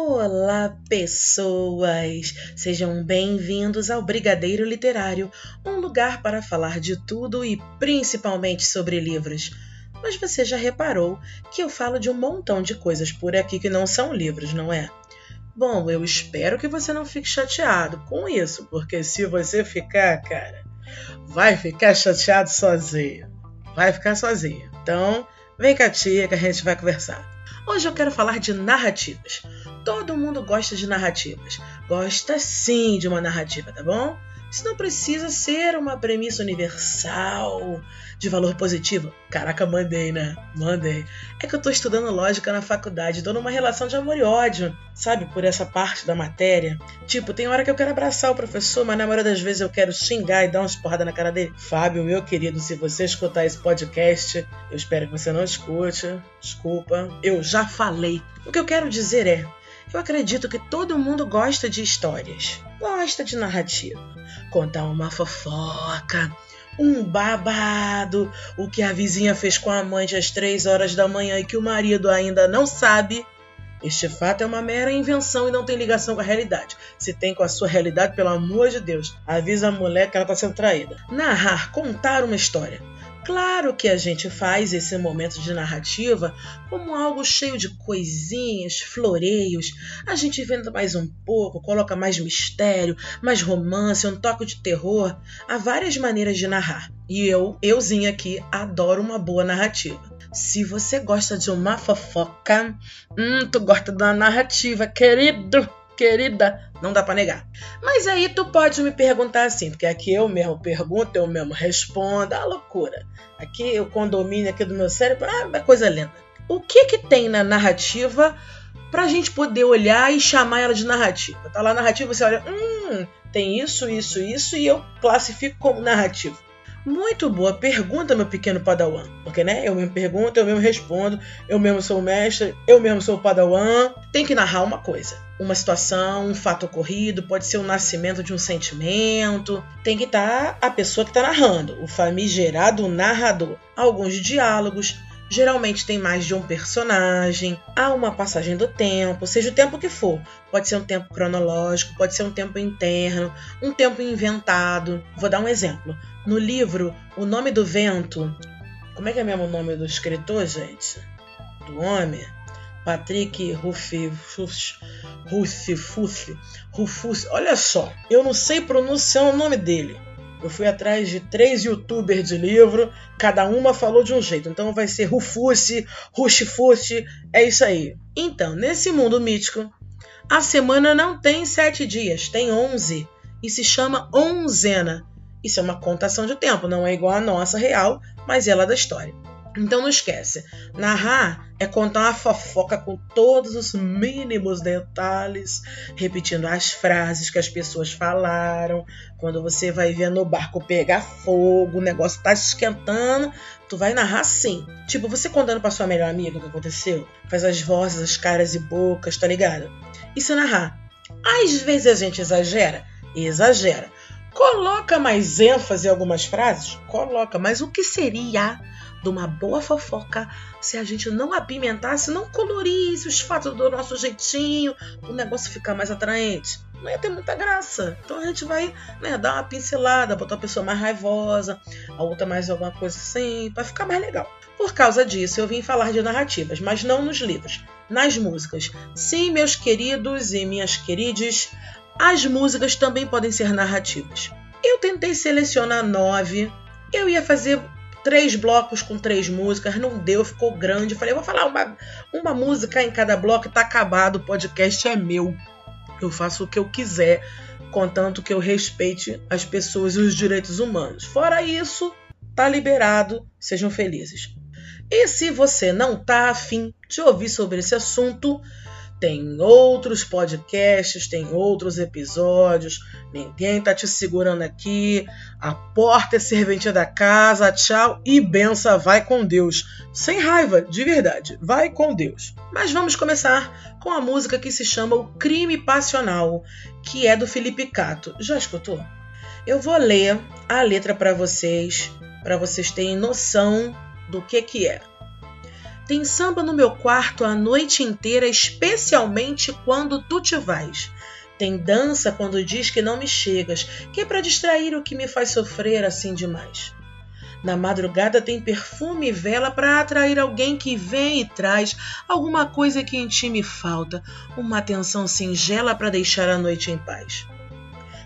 Olá, pessoas! Sejam bem-vindos ao Brigadeiro Literário, um lugar para falar de tudo e principalmente sobre livros. Mas você já reparou que eu falo de um montão de coisas por aqui que não são livros, não é? Bom, eu espero que você não fique chateado com isso, porque se você ficar, cara, vai ficar chateado sozinho. Vai ficar sozinho. Então, vem cá, tia, que a gente vai conversar. Hoje eu quero falar de narrativas. Todo mundo gosta de narrativas. Gosta sim de uma narrativa, tá bom? Isso não precisa ser uma premissa universal de valor positivo. Caraca, mandei, né? Mandei. É que eu tô estudando lógica na faculdade, tô numa relação de amor e ódio, sabe? Por essa parte da matéria. Tipo, tem hora que eu quero abraçar o professor, mas na maioria das vezes eu quero xingar e dar umas porradas na cara dele. Fábio, meu querido, se você escutar esse podcast, eu espero que você não escute. Desculpa. Eu já falei. O que eu quero dizer é. Eu acredito que todo mundo gosta de histórias, gosta de narrativa. Contar uma fofoca, um babado, o que a vizinha fez com a amante às três horas da manhã e que o marido ainda não sabe. Este fato é uma mera invenção e não tem ligação com a realidade. Se tem com a sua realidade, pelo amor de Deus, avisa a mulher que ela está sendo traída. Narrar, contar uma história Claro que a gente faz esse momento de narrativa como algo cheio de coisinhas, floreios. A gente inventa mais um pouco, coloca mais mistério, mais romance, um toque de terror. Há várias maneiras de narrar. E eu, euzinha aqui, adoro uma boa narrativa. Se você gosta de uma fofoca, hum, tu gosta da narrativa, querido querida, não dá para negar. Mas aí tu pode me perguntar assim, porque aqui eu mesmo pergunto, eu mesmo respondo, a loucura. Aqui o condomínio aqui do meu cérebro, ah, é coisa linda. O que que tem na narrativa pra gente poder olhar e chamar ela de narrativa? Tá lá narrativa, você olha, hum, tem isso, isso, isso e eu classifico como narrativa. Muito boa pergunta, meu pequeno padawan. Porque, né, eu mesmo pergunto, eu mesmo respondo, eu mesmo sou o mestre, eu mesmo sou o padawan. Tem que narrar uma coisa. Uma situação, um fato ocorrido, pode ser o nascimento de um sentimento. Tem que estar tá a pessoa que está narrando, o famigerado narrador. Alguns diálogos, Geralmente tem mais de um personagem, há uma passagem do tempo, seja o tempo que for. Pode ser um tempo cronológico, pode ser um tempo interno, um tempo inventado. Vou dar um exemplo. No livro O Nome do Vento, como é que é mesmo o nome do escritor, gente? Do homem? Patrick Ruffi, Ruffi, Rufus. Olha só, eu não sei pronunciar o nome dele. Eu fui atrás de três youtubers de livro, cada uma falou de um jeito. Então vai ser Rufusse, Ruxifusse, é isso aí. Então, nesse mundo mítico, a semana não tem sete dias, tem onze. E se chama onzena. Isso é uma contação de tempo, não é igual a nossa real, mas ela é da história. Então não esquece, narrar é contar uma fofoca com todos os mínimos detalhes, repetindo as frases que as pessoas falaram. Quando você vai ver no barco pegar fogo, o negócio tá esquentando, tu vai narrar sim. Tipo, você contando pra sua melhor amiga o que aconteceu, faz as vozes, as caras e bocas, tá ligado? Isso é narrar. Às vezes a gente exagera, exagera. Coloca mais ênfase em algumas frases? Coloca, mas o que seria de uma boa fofoca se a gente não apimentasse, não colorisse os fatos do nosso jeitinho, o negócio ficar mais atraente? Não ia ter muita graça. Então a gente vai né, dar uma pincelada, botar a pessoa mais raivosa, a outra mais alguma coisa assim, para ficar mais legal. Por causa disso, eu vim falar de narrativas, mas não nos livros, nas músicas. Sim, meus queridos e minhas queridas, as músicas também podem ser narrativas. Eu tentei selecionar nove. Eu ia fazer três blocos com três músicas, não deu, ficou grande. falei, vou falar uma, uma música em cada bloco tá acabado, o podcast é meu. Eu faço o que eu quiser, contanto que eu respeite as pessoas e os direitos humanos. Fora isso, tá liberado, sejam felizes. E se você não tá afim de ouvir sobre esse assunto, tem outros podcasts, tem outros episódios. Ninguém tá te segurando aqui. A porta é serventia da casa. Tchau e benção. Vai com Deus. Sem raiva, de verdade. Vai com Deus. Mas vamos começar com a música que se chama O Crime Passional, que é do Felipe Cato. Já escutou? Eu vou ler a letra para vocês, para vocês terem noção do que que é. Tem samba no meu quarto a noite inteira, especialmente quando tu te vais. Tem dança quando diz que não me chegas, que é para distrair o que me faz sofrer assim demais. Na madrugada tem perfume e vela para atrair alguém que vem e traz alguma coisa que em ti me falta, uma atenção singela para deixar a noite em paz.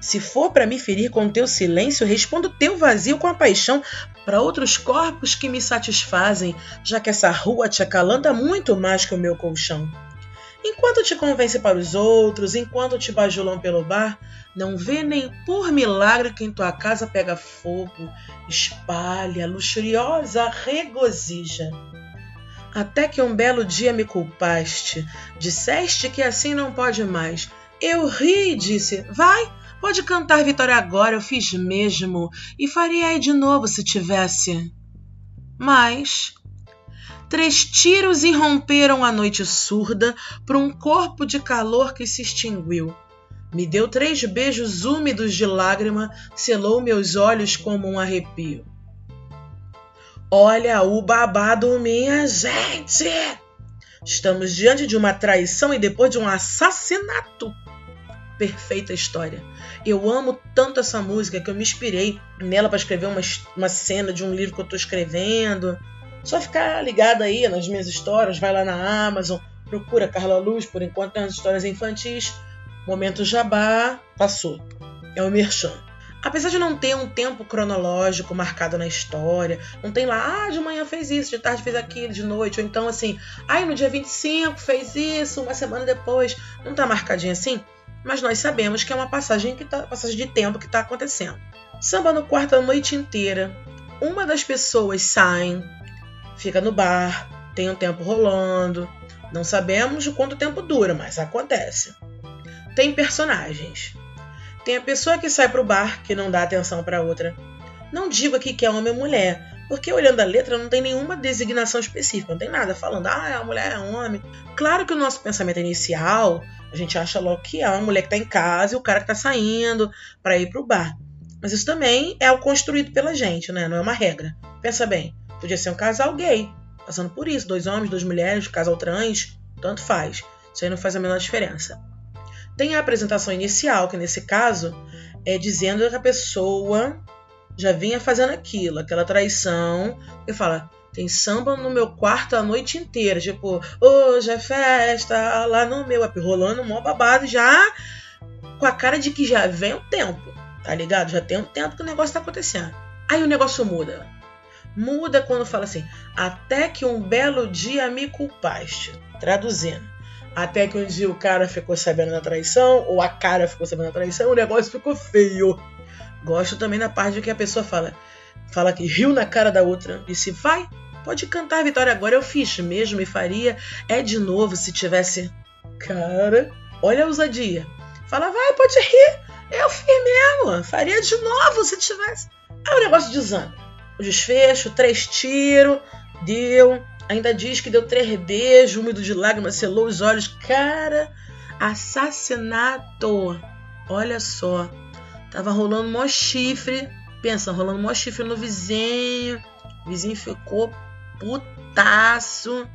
Se for para me ferir com teu silêncio, respondo teu vazio com a paixão para outros corpos que me satisfazem, já que essa rua te acalanta muito mais que o meu colchão. Enquanto te convence para os outros, enquanto te bajulam pelo bar, não vê nem por milagre que em tua casa pega fogo, espalha, luxuriosa, regozija. Até que um belo dia me culpaste, disseste que assim não pode mais. Eu ri e disse: Vai, pode cantar vitória agora, eu fiz mesmo, e faria de novo se tivesse. Mas Três tiros irromperam a noite surda por um corpo de calor que se extinguiu. Me deu três beijos úmidos de lágrima, selou meus olhos como um arrepio. Olha o babado, minha gente! Estamos diante de uma traição e depois de um assassinato. Perfeita história. Eu amo tanto essa música que eu me inspirei nela para escrever uma, uma cena de um livro que eu estou escrevendo. Só ficar ligado aí nas minhas histórias, vai lá na Amazon, procura Carla Luz, por enquanto tem as histórias infantis. Momento Jabá, passou. É o Merchan. Apesar de não ter um tempo cronológico marcado na história, não tem lá, ah, de manhã fez isso, de tarde fez aquilo, de noite, ou então assim, ai, ah, no dia 25 fez isso, uma semana depois, não tá marcadinho assim, mas nós sabemos que é uma passagem que tá, passagem de tempo que está acontecendo. Samba no quarto a noite inteira. Uma das pessoas sai, fica no bar, tem um tempo rolando. Não sabemos o quanto tempo dura, mas acontece. Tem personagens. Tem a pessoa que sai pro bar, que não dá atenção para outra. Não digo aqui que é homem ou mulher, porque olhando a letra não tem nenhuma designação específica, não tem nada falando, ah, a mulher é homem. Claro que o nosso pensamento inicial, a gente acha logo que é uma mulher que tá em casa e o cara que tá saindo para ir pro bar. Mas isso também é o construído pela gente, né? Não é uma regra. Pensa bem, Podia ser um casal gay, passando por isso, dois homens, duas mulheres, casal trans, tanto faz. Isso aí não faz a menor diferença. Tem a apresentação inicial, que nesse caso é dizendo que a pessoa já vinha fazendo aquilo, aquela traição, e fala: tem samba no meu quarto a noite inteira, tipo, hoje é festa, lá no meu, é rolando mó babado já, com a cara de que já vem um tempo, tá ligado? Já tem um tempo que o negócio tá acontecendo. Aí o negócio muda. Muda quando fala assim: até que um belo dia me culpaste. Traduzindo. Até que um dia o cara ficou sabendo da traição, ou a cara ficou sabendo da traição, o negócio ficou feio. Gosto também da parte que a pessoa fala, fala que riu na cara da outra, disse: vai, pode cantar Vitória agora, eu fiz mesmo e faria, é de novo se tivesse. Cara, olha a ousadia. Fala, vai, pode rir, eu fiz mesmo, faria de novo se tivesse. Aí o negócio desanda o desfecho, três tiros, deu. Ainda diz que deu três beijos, úmido de lágrimas, selou os olhos. Cara, assassinato! Olha só. Tava rolando mó chifre. Pensa, rolando mó chifre no vizinho. O vizinho ficou putaço.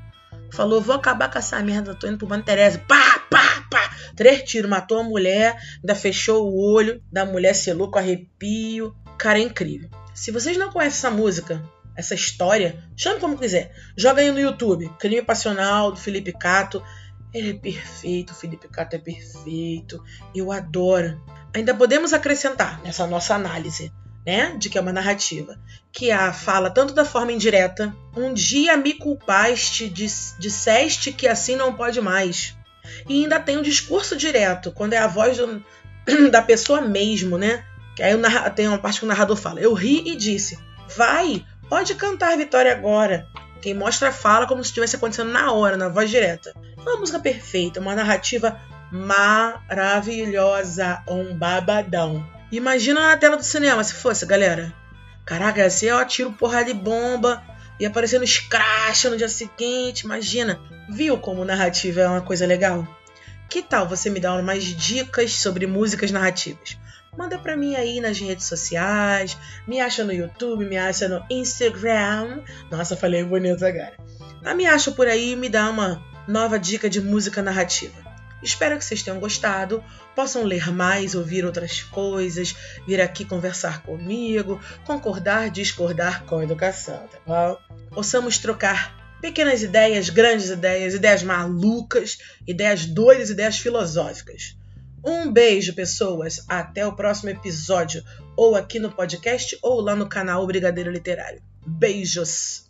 Falou, vou acabar com essa merda, tô indo pro Mano Teresa. Pá, pá, pá. Três tiros, matou a mulher, ainda fechou o olho da mulher, selou com arrepio. Cara, é incrível. Se vocês não conhecem essa música, essa história, chame como quiser. Joga aí no YouTube. Crime Passional, do Felipe Cato. Ele é perfeito, o Felipe Cato é perfeito. Eu adoro. Ainda podemos acrescentar nessa nossa análise, né? De que é uma narrativa. Que a fala tanto da forma indireta. Um dia me culpaste, disseste que assim não pode mais. E ainda tem um discurso direto, quando é a voz do, da pessoa mesmo, né? Que aí tem uma parte que o narrador fala: Eu ri e disse, vai, pode cantar Vitória agora. Quem mostra a fala como se estivesse acontecendo na hora, na voz direta. Uma música perfeita, uma narrativa maravilhosa, um babadão. Imagina na tela do cinema se fosse, galera. Caraca, se eu atiro porra de bomba e aparecendo scratch no dia seguinte, imagina. Viu como narrativa é uma coisa legal? Que tal você me dar umas dicas sobre músicas narrativas? manda para mim aí nas redes sociais, me acha no YouTube, me acha no Instagram. Nossa, falei bonito agora. Mas me acha por aí e me dá uma nova dica de música narrativa. Espero que vocês tenham gostado, possam ler mais, ouvir outras coisas, vir aqui conversar comigo, concordar, discordar com educação, tá bom? Possamos trocar pequenas ideias, grandes ideias, ideias malucas, ideias doidas, ideias filosóficas. Um beijo, pessoas. Até o próximo episódio, ou aqui no podcast, ou lá no canal Brigadeiro Literário. Beijos!